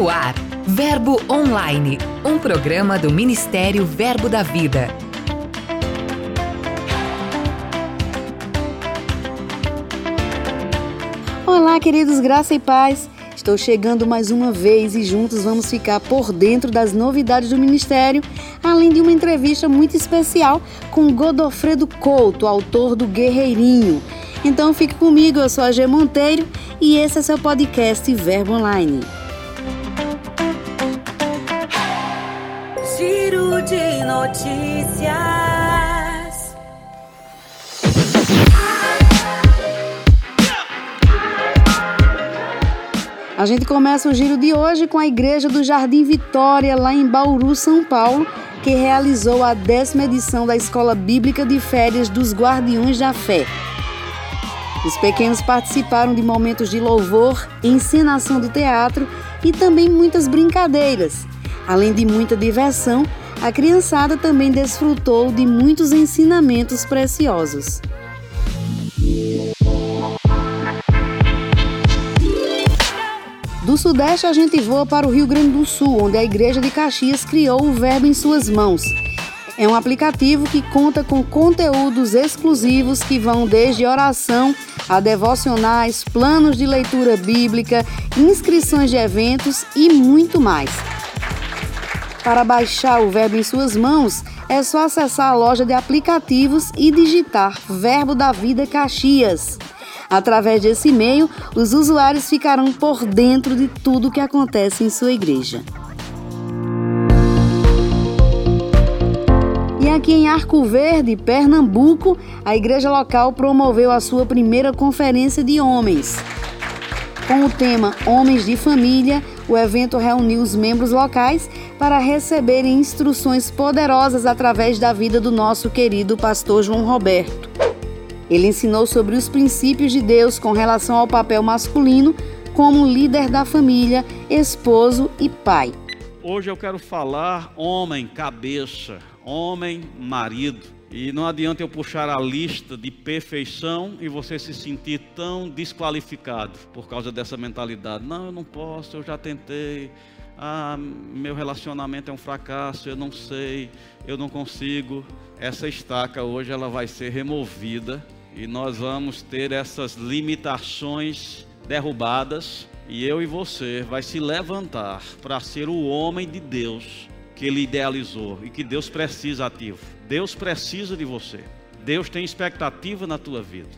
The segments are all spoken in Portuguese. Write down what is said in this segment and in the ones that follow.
No ar, Verbo Online, um programa do Ministério Verbo da Vida. Olá, queridos, graça e paz. Estou chegando mais uma vez e juntos vamos ficar por dentro das novidades do Ministério, além de uma entrevista muito especial com Godofredo Couto, autor do Guerreirinho. Então fique comigo, eu sou a G Monteiro e esse é seu podcast Verbo Online. Notícias. A gente começa o giro de hoje com a Igreja do Jardim Vitória, lá em Bauru, São Paulo, que realizou a décima edição da Escola Bíblica de Férias dos Guardiões da Fé. Os pequenos participaram de momentos de louvor, encenação do teatro e também muitas brincadeiras. Além de muita diversão, a criançada também desfrutou de muitos ensinamentos preciosos. Do Sudeste, a gente voa para o Rio Grande do Sul, onde a Igreja de Caxias criou o Verbo em Suas Mãos. É um aplicativo que conta com conteúdos exclusivos que vão desde oração a devocionais, planos de leitura bíblica, inscrições de eventos e muito mais. Para baixar o Verbo em suas mãos, é só acessar a loja de aplicativos e digitar Verbo da Vida Caxias. Através desse e-mail, os usuários ficarão por dentro de tudo que acontece em sua igreja. E aqui em Arco Verde, Pernambuco, a igreja local promoveu a sua primeira conferência de homens. Com o tema Homens de Família, o evento reuniu os membros locais para receberem instruções poderosas através da vida do nosso querido pastor João Roberto. Ele ensinou sobre os princípios de Deus com relação ao papel masculino como líder da família, esposo e pai. Hoje eu quero falar homem, cabeça, homem, marido. E não adianta eu puxar a lista de perfeição e você se sentir tão desqualificado por causa dessa mentalidade. Não, eu não posso, eu já tentei. Ah, meu relacionamento é um fracasso, eu não sei, eu não consigo. Essa estaca hoje ela vai ser removida e nós vamos ter essas limitações derrubadas e eu e você vai se levantar para ser o homem de Deus que ele idealizou e que Deus precisa ativo. Deus precisa de você. Deus tem expectativa na tua vida.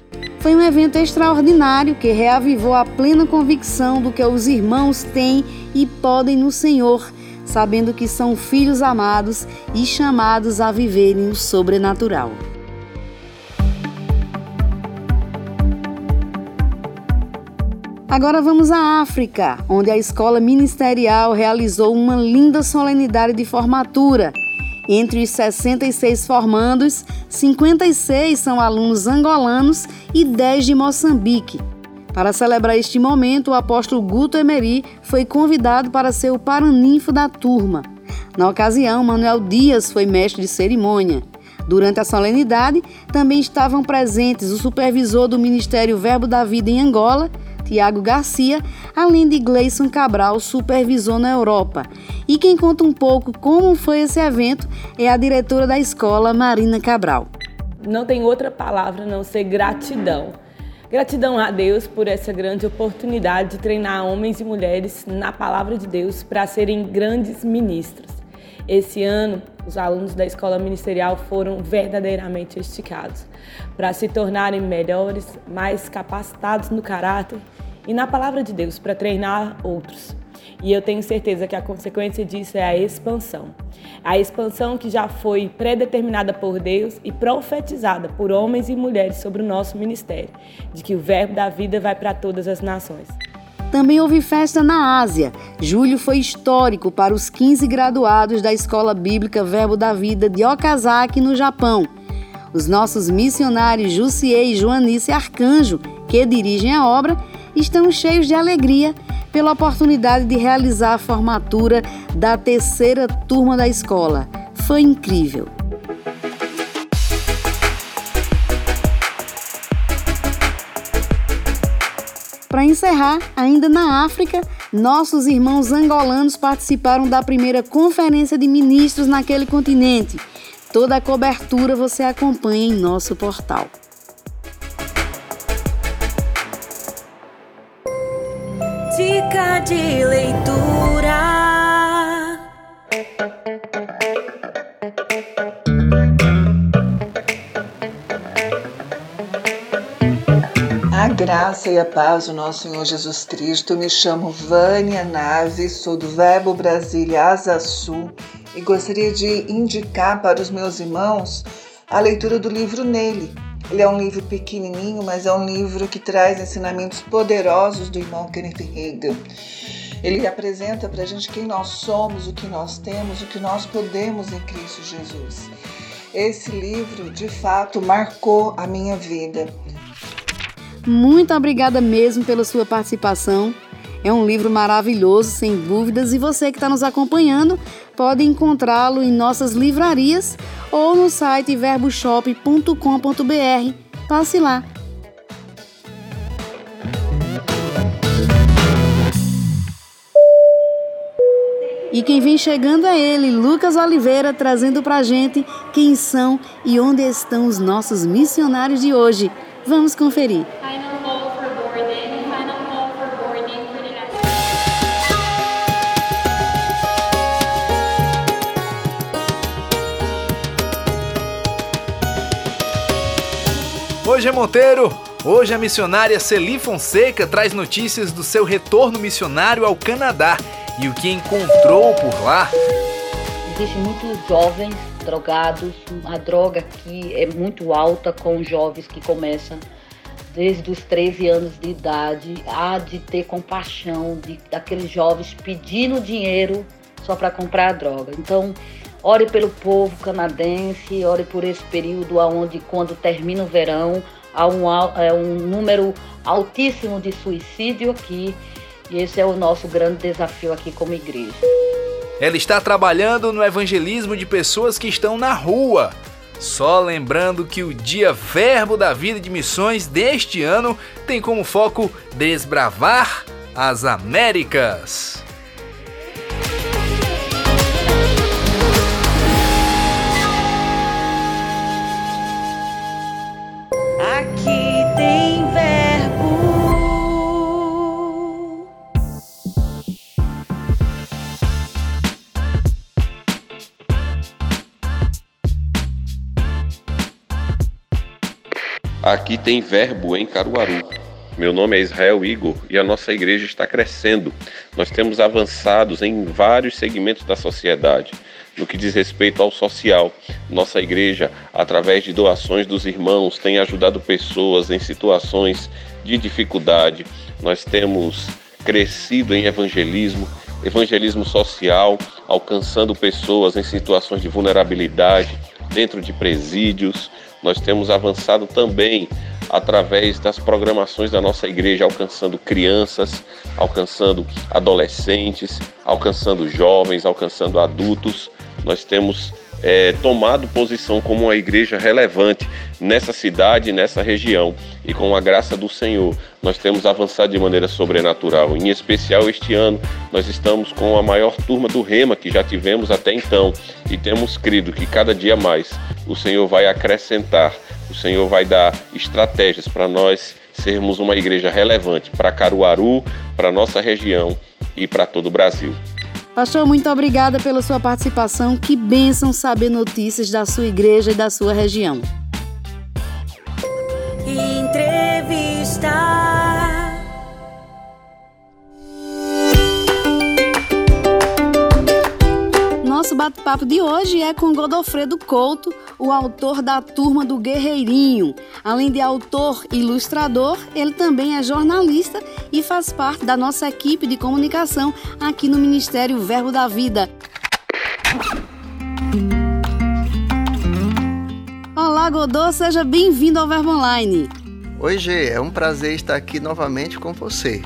Foi um evento extraordinário que reavivou a plena convicção do que os irmãos têm e podem no Senhor, sabendo que são filhos amados e chamados a viverem o sobrenatural. Agora vamos à África, onde a escola ministerial realizou uma linda solenidade de formatura. Entre os 66 formandos, 56 são alunos angolanos e 10 de Moçambique. Para celebrar este momento, o apóstolo Guto Emery foi convidado para ser o paraninfo da turma. Na ocasião, Manuel Dias foi mestre de cerimônia. Durante a solenidade, também estavam presentes o supervisor do Ministério Verbo da Vida em Angola, Tiago Garcia, além de Gleison Cabral, supervisor na Europa. E quem conta um pouco como foi esse evento é a diretora da escola, Marina Cabral. Não tem outra palavra não ser gratidão. Gratidão a Deus por essa grande oportunidade de treinar homens e mulheres na palavra de Deus para serem grandes ministros. Esse ano, os alunos da escola ministerial foram verdadeiramente esticados para se tornarem melhores, mais capacitados no caráter e na palavra de Deus para treinar outros. E eu tenho certeza que a consequência disso é a expansão. A expansão que já foi predeterminada por Deus e profetizada por homens e mulheres sobre o nosso ministério, de que o verbo da vida vai para todas as nações. Também houve festa na Ásia. Julho foi histórico para os 15 graduados da Escola Bíblica Verbo da Vida de Okazaki, no Japão. Os nossos missionários Jussier e Joanice Arcanjo, que dirigem a obra, estão cheios de alegria pela oportunidade de realizar a formatura da terceira turma da escola. Foi incrível. Para encerrar, ainda na África, nossos irmãos angolanos participaram da primeira conferência de ministros naquele continente. Toda a cobertura você acompanha em nosso portal. De leitura. A graça e a paz do nosso Senhor Jesus Cristo. Me chamo Vânia Naves, sou do Verbo Brasília Asa Sul e gostaria de indicar para os meus irmãos a leitura do livro Nele. Ele é um livro pequenininho, mas é um livro que traz ensinamentos poderosos do irmão Kenneth Hagin. Ele apresenta para a gente quem nós somos, o que nós temos, o que nós podemos em Cristo Jesus. Esse livro, de fato, marcou a minha vida. Muito obrigada mesmo pela sua participação. É um livro maravilhoso, sem dúvidas, e você que está nos acompanhando pode encontrá-lo em nossas livrarias ou no site verboshop.com.br. Passe lá. E quem vem chegando é ele, Lucas Oliveira, trazendo pra gente quem são e onde estão os nossos missionários de hoje. Vamos conferir. Hoje é Monteiro. Hoje a missionária Celi Fonseca traz notícias do seu retorno missionário ao Canadá e o que encontrou por lá. Existem muitos jovens drogados, a droga aqui é muito alta com jovens que começam desde os 13 anos de idade, há de ter compaixão de, daqueles jovens pedindo dinheiro só para comprar droga. Então, ore pelo povo canadense, ore por esse período onde, quando termina o verão, há um, é um número altíssimo de suicídio aqui. E esse é o nosso grande desafio aqui como igreja. Ela está trabalhando no evangelismo de pessoas que estão na rua. Só lembrando que o Dia Verbo da Vida de Missões deste ano tem como foco desbravar as Américas. Aqui tem verbo em Caruaru. Meu nome é Israel Igor e a nossa igreja está crescendo. Nós temos avançados em vários segmentos da sociedade. No que diz respeito ao social, nossa igreja, através de doações dos irmãos, tem ajudado pessoas em situações de dificuldade. Nós temos crescido em evangelismo, evangelismo social, alcançando pessoas em situações de vulnerabilidade, dentro de presídios, nós temos avançado também através das programações da nossa igreja, alcançando crianças, alcançando adolescentes, alcançando jovens, alcançando adultos. Nós temos é, tomado posição como uma igreja relevante nessa cidade, nessa região. E com a graça do Senhor, nós temos avançado de maneira sobrenatural. Em especial, este ano, nós estamos com a maior turma do Rema que já tivemos até então. E temos crido que cada dia mais o Senhor vai acrescentar, o Senhor vai dar estratégias para nós sermos uma igreja relevante para Caruaru, para nossa região e para todo o Brasil. Pastor, muito obrigada pela sua participação. Que bênção saber notícias da sua igreja e da sua região. Entrevista. Nosso bate-papo de hoje é com Godofredo Couto, o autor da Turma do Guerreirinho. Além de autor e ilustrador, ele também é jornalista e faz parte da nossa equipe de comunicação aqui no Ministério Verbo da Vida. Olá, Godô, seja bem-vindo ao Verbo Online. Oi, Gê, é um prazer estar aqui novamente com você.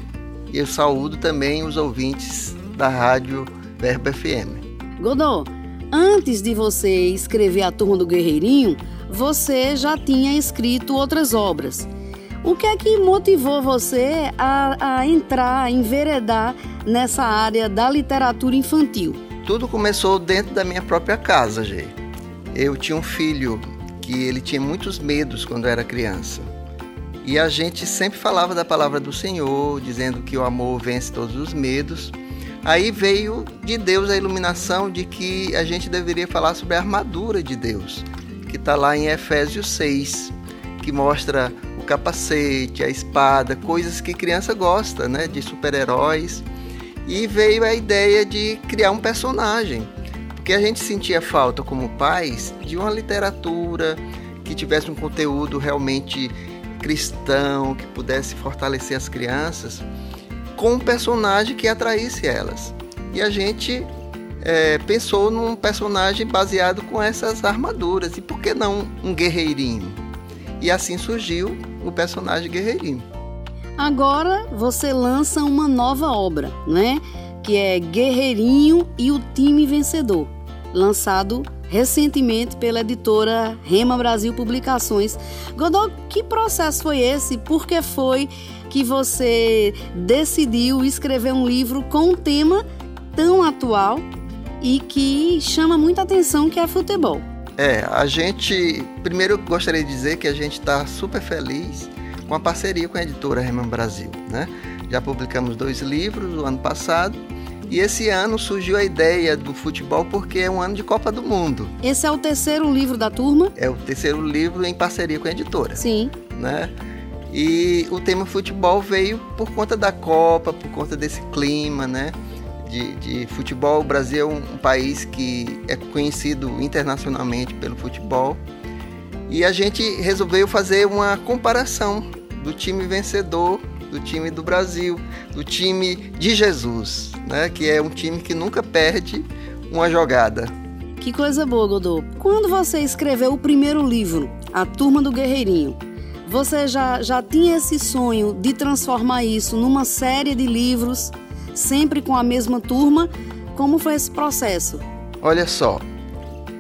E eu saúdo também os ouvintes da rádio Verbo FM. Godô, antes de você escrever a Turma do Guerreirinho, você já tinha escrito outras obras. O que é que motivou você a, a entrar, a enveredar nessa área da literatura infantil? Tudo começou dentro da minha própria casa, Gê. Eu tinha um filho que ele tinha muitos medos quando era criança. E a gente sempre falava da palavra do Senhor, dizendo que o amor vence todos os medos. Aí veio de Deus a iluminação de que a gente deveria falar sobre a armadura de Deus, que está lá em Efésios 6, que mostra o capacete, a espada, coisas que criança gosta, né, de super-heróis. E veio a ideia de criar um personagem, porque a gente sentia falta como pais de uma literatura que tivesse um conteúdo realmente cristão, que pudesse fortalecer as crianças, com um personagem que atraísse elas. E a gente é, pensou num personagem baseado com essas armaduras. E por que não um guerreirinho? E assim surgiu o personagem guerreirinho. Agora você lança uma nova obra, né? Que é Guerreirinho e o Time Vencedor, lançado recentemente pela editora Rema Brasil Publicações. Godot, que processo foi esse? Por que foi que você decidiu escrever um livro com um tema tão atual e que chama muita atenção, que é futebol? É, a gente. Primeiro gostaria de dizer que a gente está super feliz com a parceria com a editora Rema Brasil. Né? Já publicamos dois livros no ano passado e esse ano surgiu a ideia do futebol porque é um ano de Copa do Mundo. Esse é o terceiro livro da turma? É o terceiro livro em parceria com a editora. Sim. Né? E o tema futebol veio por conta da Copa, por conta desse clima, né? De, de futebol. O Brasil é um, um país que é conhecido internacionalmente pelo futebol. E a gente resolveu fazer uma comparação do time vencedor do time do Brasil, do time de Jesus, né? Que é um time que nunca perde uma jogada. Que coisa boa, Godô. Quando você escreveu o primeiro livro, A Turma do Guerreirinho, você já, já tinha esse sonho de transformar isso numa série de livros, sempre com a mesma turma? Como foi esse processo? Olha só,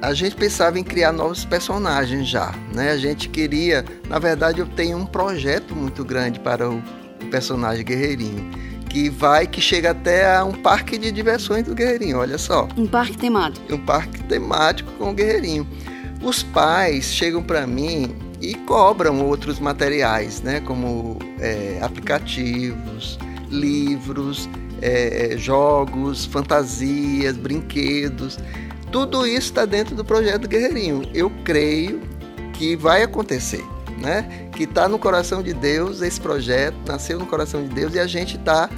a gente pensava em criar novos personagens já, né? A gente queria, na verdade, eu tenho um projeto muito grande para o, o personagem Guerreirinho, que vai, que chega até a um parque de diversões do Guerreirinho, olha só. Um parque temático. Um parque temático com o Guerreirinho. Os pais chegam para mim e cobram outros materiais, né, como é, aplicativos, livros, é, jogos, fantasias, brinquedos. Tudo isso está dentro do projeto Guerreirinho. Eu creio que vai acontecer né? Que está no coração de Deus, esse projeto nasceu no coração de Deus e a gente está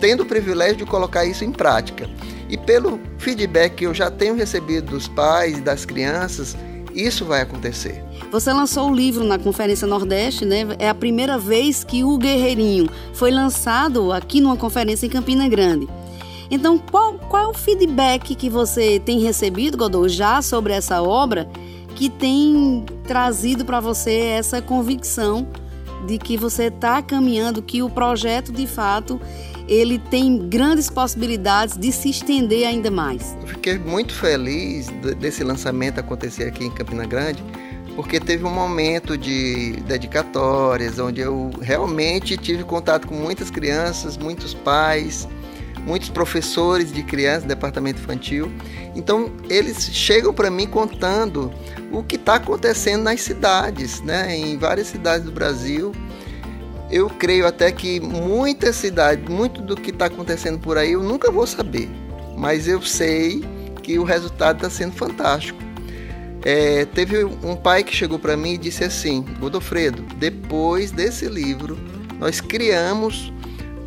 tendo o privilégio de colocar isso em prática. E pelo feedback que eu já tenho recebido dos pais e das crianças, isso vai acontecer. Você lançou o livro na Conferência Nordeste, né? É a primeira vez que o Guerreirinho foi lançado aqui numa conferência em Campina Grande. Então, qual, qual é o feedback que você tem recebido, Godô, já sobre essa obra? Que tem trazido para você essa convicção de que você está caminhando, que o projeto de fato ele tem grandes possibilidades de se estender ainda mais. Eu fiquei muito feliz desse lançamento acontecer aqui em Campina Grande, porque teve um momento de dedicatórias onde eu realmente tive contato com muitas crianças, muitos pais, muitos professores de crianças, departamento infantil. Então, eles chegam para mim contando o que está acontecendo nas cidades, né? em várias cidades do Brasil. Eu creio até que muitas cidades, muito do que está acontecendo por aí, eu nunca vou saber, mas eu sei que o resultado está sendo fantástico. É, teve um pai que chegou para mim e disse assim: Godofredo, depois desse livro, nós criamos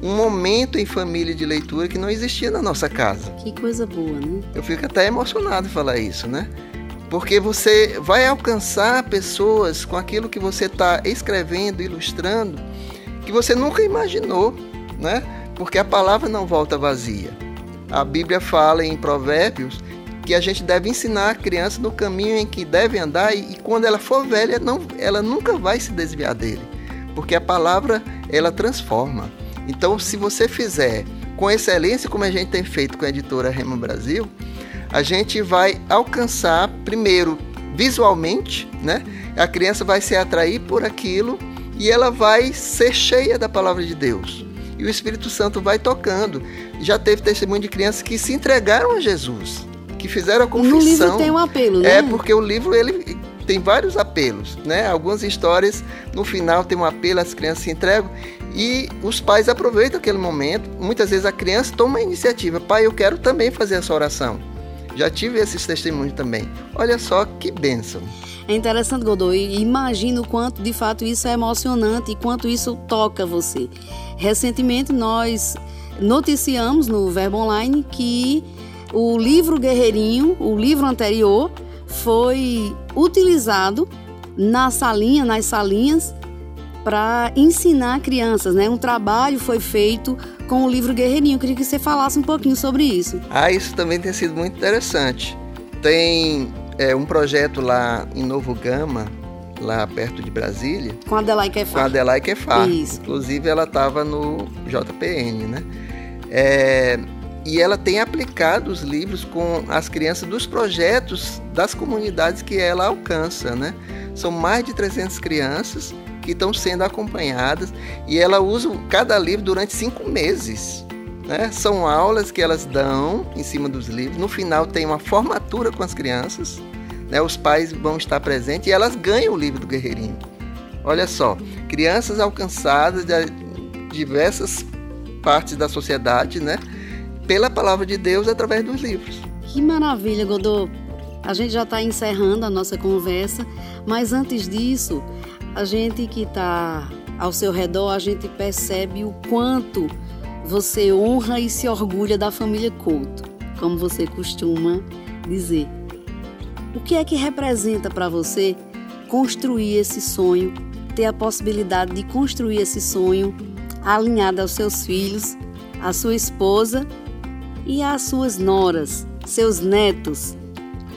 um momento em família de leitura que não existia na nossa casa. Que coisa boa, né? Eu fico até emocionado de falar isso, né? Porque você vai alcançar pessoas com aquilo que você está escrevendo, ilustrando, que você nunca imaginou, né? Porque a palavra não volta vazia. A Bíblia fala em Provérbios que a gente deve ensinar a criança no caminho em que deve andar e, e quando ela for velha, não, ela nunca vai se desviar dele, porque a palavra ela transforma. Então, se você fizer com excelência, como a gente tem feito com a editora Rema Brasil, a gente vai alcançar, primeiro, visualmente, né? A criança vai se atrair por aquilo e ela vai ser cheia da palavra de Deus. E o Espírito Santo vai tocando. Já teve testemunho de crianças que se entregaram a Jesus, que fizeram a confissão. No livro tem um apelo, né? É porque o livro ele tem vários apelos, né? Algumas histórias no final tem um apelo, as crianças se entregam e os pais aproveitam aquele momento. Muitas vezes a criança toma a iniciativa, pai, eu quero também fazer essa oração. Já tive esses testemunhos também. Olha só que bênção. É interessante, Godoy. Imagino o quanto de fato isso é emocionante e quanto isso toca você. Recentemente nós noticiamos no Verbo Online que o livro Guerreirinho, o livro anterior, foi utilizado na salinha, nas salinhas, para ensinar crianças, né? Um trabalho foi feito com o livro Guerreirinho. Eu queria que você falasse um pouquinho sobre isso. Ah, isso também tem sido muito interessante. Tem é, um projeto lá em Novo Gama, lá perto de Brasília. Com a Adelaide Kefar. Com a Adelaide Kefar. Isso. Inclusive, ela estava no JPN, né? É, e ela tem aplicado os livros com as crianças dos projetos das comunidades que ela alcança, né? São mais de 300 crianças que estão sendo acompanhadas e ela usa cada livro durante cinco meses. Né? São aulas que elas dão em cima dos livros. No final tem uma formatura com as crianças. Né? Os pais vão estar presentes e elas ganham o livro do Guerreirinho. Olha só, crianças alcançadas de diversas partes da sociedade, né? Pela palavra de Deus através dos livros. Que maravilha, Godô. A gente já está encerrando a nossa conversa, mas antes disso, a gente que está ao seu redor, a gente percebe o quanto você honra e se orgulha da família Couto, como você costuma dizer. O que é que representa para você construir esse sonho, ter a possibilidade de construir esse sonho alinhado aos seus filhos, à sua esposa e às suas noras, seus netos?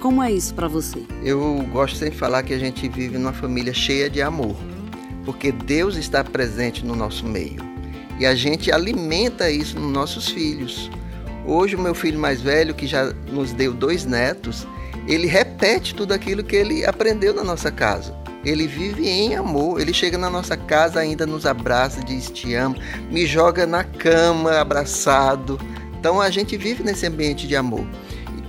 Como é isso para você? Eu gosto sempre de falar que a gente vive numa família cheia de amor, porque Deus está presente no nosso meio. E a gente alimenta isso nos nossos filhos. Hoje, o meu filho mais velho, que já nos deu dois netos, ele repete tudo aquilo que ele aprendeu na nossa casa. Ele vive em amor. Ele chega na nossa casa, ainda nos abraça, diz te amo, me joga na cama abraçado. Então a gente vive nesse ambiente de amor.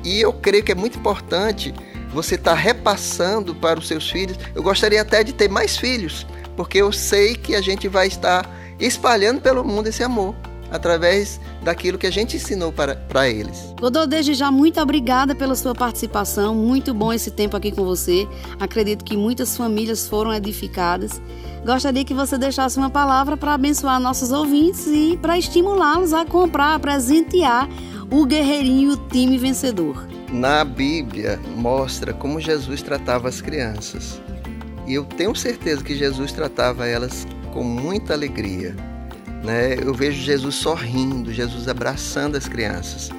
E eu creio que é muito importante você estar tá repassando para os seus filhos. Eu gostaria até de ter mais filhos, porque eu sei que a gente vai estar espalhando pelo mundo esse amor através daquilo que a gente ensinou para, para eles. Godô, desde já, muito obrigada pela sua participação. Muito bom esse tempo aqui com você. Acredito que muitas famílias foram edificadas. Gostaria que você deixasse uma palavra para abençoar nossos ouvintes e para estimulá-los a comprar, a presentear o guerreirinho, time vencedor. Na Bíblia mostra como Jesus tratava as crianças. E eu tenho certeza que Jesus tratava elas com muita alegria. Né? Eu vejo Jesus sorrindo, Jesus abraçando as crianças.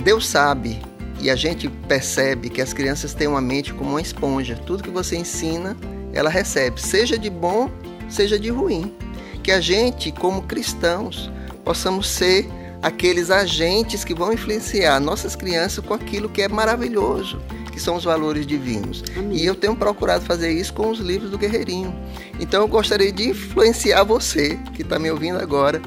Deus sabe e a gente percebe que as crianças têm uma mente como uma esponja. Tudo que você ensina, ela recebe, seja de bom, seja de ruim. Que a gente, como cristãos, possamos ser aqueles agentes que vão influenciar nossas crianças com aquilo que é maravilhoso, que são os valores divinos. Amém. E eu tenho procurado fazer isso com os livros do Guerreirinho. Então eu gostaria de influenciar você, que está me ouvindo agora,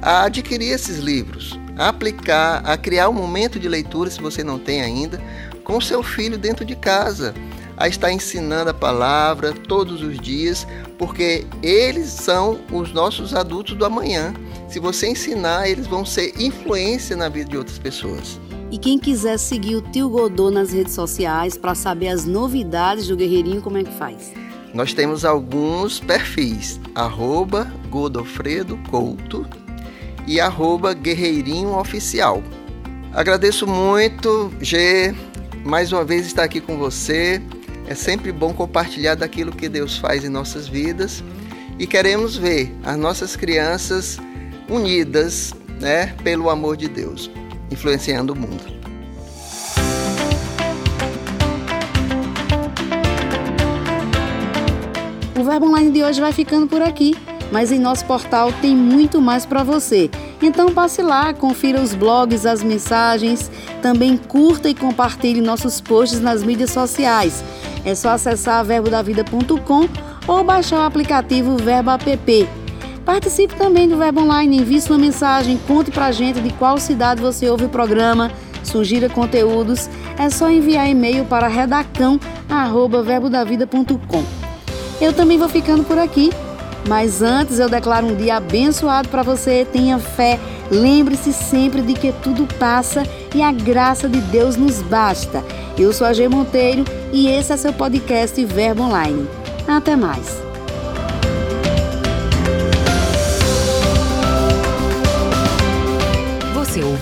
a adquirir esses livros, a aplicar, a criar um momento de leitura, se você não tem ainda, com seu filho dentro de casa, a estar ensinando a palavra todos os dias, porque eles são os nossos adultos do amanhã. Se você ensinar, eles vão ser influência na vida de outras pessoas. E quem quiser seguir o Tio Godô nas redes sociais para saber as novidades do Guerreirinho, como é que faz? Nós temos alguns perfis, arroba Godofredo Couto e arroba Guerreirinho Oficial. Agradeço muito, G, mais uma vez estar aqui com você. É sempre bom compartilhar daquilo que Deus faz em nossas vidas e queremos ver as nossas crianças unidas né, pelo amor de Deus influenciando o mundo. O Verbo Online de hoje vai ficando por aqui, mas em nosso portal tem muito mais para você. Então passe lá, confira os blogs, as mensagens, também curta e compartilhe nossos posts nas mídias sociais. É só acessar verbodavida.com ou baixar o aplicativo Verbo App. Participe também do Verbo Online, envie sua mensagem, conte pra gente de qual cidade você ouve o programa, sugira conteúdos, é só enviar e-mail para redacão@verbodavida.com. Eu também vou ficando por aqui, mas antes eu declaro um dia abençoado para você, tenha fé, lembre-se sempre de que tudo passa e a graça de Deus nos basta. Eu sou a G Monteiro e esse é seu podcast Verbo Online. Até mais.